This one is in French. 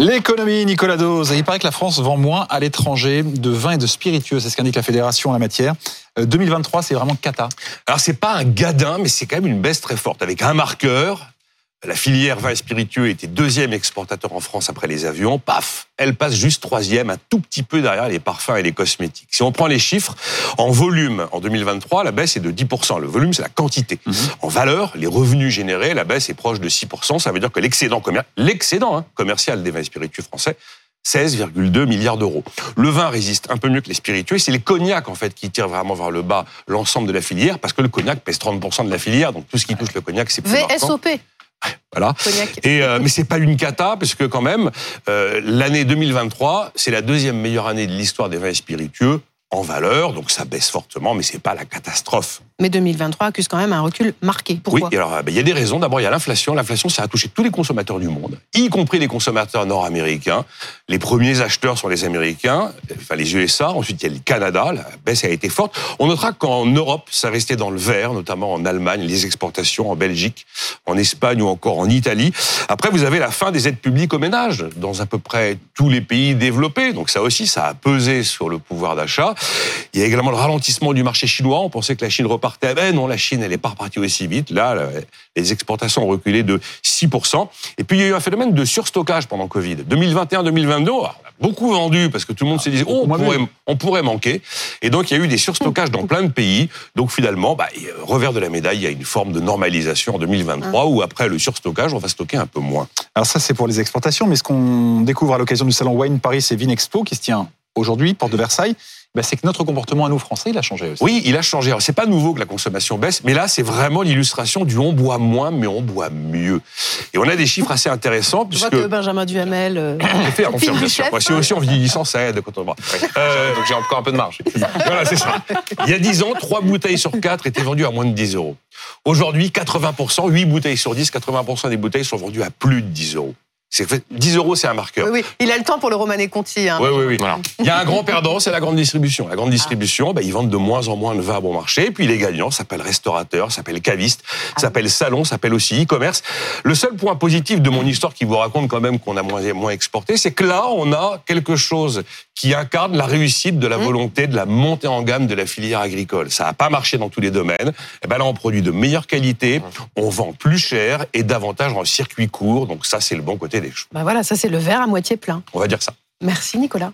L'économie, Nicolas Dose. Il paraît que la France vend moins à l'étranger de vin et de spiritueux. C'est ce qu'indique la fédération en la matière. 2023, c'est vraiment cata. Alors, c'est pas un gadin, mais c'est quand même une baisse très forte. Avec un marqueur, la filière vin et spiritueux était deuxième exportateur en France après les avions. Paf, elle passe juste troisième, un tout petit peu derrière les parfums et les cosmétiques. Si on prend les chiffres, en volume, en 2023, la baisse est de 10%. Le volume, c'est la quantité. Mhm. En valeur, les revenus générés, la baisse est proche de 6%. Ça veut dire que l'excédent l'excédent hein, commercial des vins et spiritueux français 16,2 milliards d'euros. Le vin résiste un peu mieux que les spiritueux. C'est les cognacs, en fait, qui tirent vraiment vers le bas l'ensemble de la filière, parce que le cognac pèse 30% de la filière. Donc, tout ce qui touche le cognac, c'est plus VSOP. Voilà. Et euh, mais c'est pas une cata parce que quand même euh, l'année 2023 c'est la deuxième meilleure année de l'histoire des vins spiritueux en valeur, donc ça baisse fortement, mais c'est pas la catastrophe. Mais 2023 accuse quand même un recul marqué. Pourquoi? Oui, alors ben, il y a des raisons. D'abord, il y a l'inflation. L'inflation, ça a touché tous les consommateurs du monde, y compris les consommateurs nord-américains. Les premiers acheteurs sont les Américains, enfin les USA. Ensuite, il y a le Canada. La baisse a été forte. On notera qu'en Europe, ça restait dans le vert, notamment en Allemagne, les exportations en Belgique, en Espagne ou encore en Italie. Après, vous avez la fin des aides publiques aux ménages dans à peu près tous les pays développés. Donc ça aussi, ça a pesé sur le pouvoir d'achat. Il y a également le ralentissement du marché chinois. On pensait que la Chine repartait. Ben non, la Chine, elle n'est pas repartie aussi vite. Là, les exportations ont reculé de 6%. Et puis, il y a eu un phénomène de surstockage pendant Covid. 2021-2022, on a beaucoup vendu parce que tout le monde s'est dit, oh, on pourrait, on pourrait manquer. Et donc, il y a eu des surstockages dans plein de pays. Donc, finalement, bah, revers de la médaille, il y a une forme de normalisation en 2023 où, après le surstockage, on va stocker un peu moins. Alors ça, c'est pour les exportations. Mais ce qu'on découvre à l'occasion du salon Wine Paris et Vinexpo qui se tient aujourd'hui, porte de Versailles, bah, c'est que notre comportement à nous Français, il a changé aussi. Oui, il a changé. C'est pas nouveau que la consommation baisse, mais là, c'est vraiment l'illustration du on boit moins, mais on boit mieux. Et on a des chiffres assez intéressants. Je vois que Benjamin Duhamel. Euh, fait, confirme, bien sûr. Moi, aussi, en vieillissant, ça aide quand on boit. Euh, donc j'ai encore un peu de marge. voilà, c'est ça. Il y a 10 ans, 3 bouteilles sur 4 étaient vendues à moins de 10 euros. Aujourd'hui, 80%, 8 bouteilles sur 10, 80% des bouteilles sont vendues à plus de 10 euros. C'est 10 euros, c'est un marqueur. Oui, oui, il a le temps pour le Romané Conti. Hein. Oui, oui, oui. Il y a un grand perdant, c'est la grande distribution. La grande distribution, bah, ils vendent de moins en moins de vin à bon marché. Et puis les gagnants s'appellent restaurateurs, s'appellent cavistes, ah s'appellent salons, s'appellent aussi e-commerce. Le seul point positif de mon histoire qui vous raconte quand même qu'on a moins, moins exporté, c'est que là, on a quelque chose qui incarne la réussite de la mmh. volonté de la montée en gamme de la filière agricole. Ça n'a pas marché dans tous les domaines. Et eh ben là, on produit de meilleure qualité, mmh. on vend plus cher et davantage en circuit court. Donc ça, c'est le bon côté des choses. Bah voilà, ça c'est le verre à moitié plein. On va dire ça. Merci Nicolas.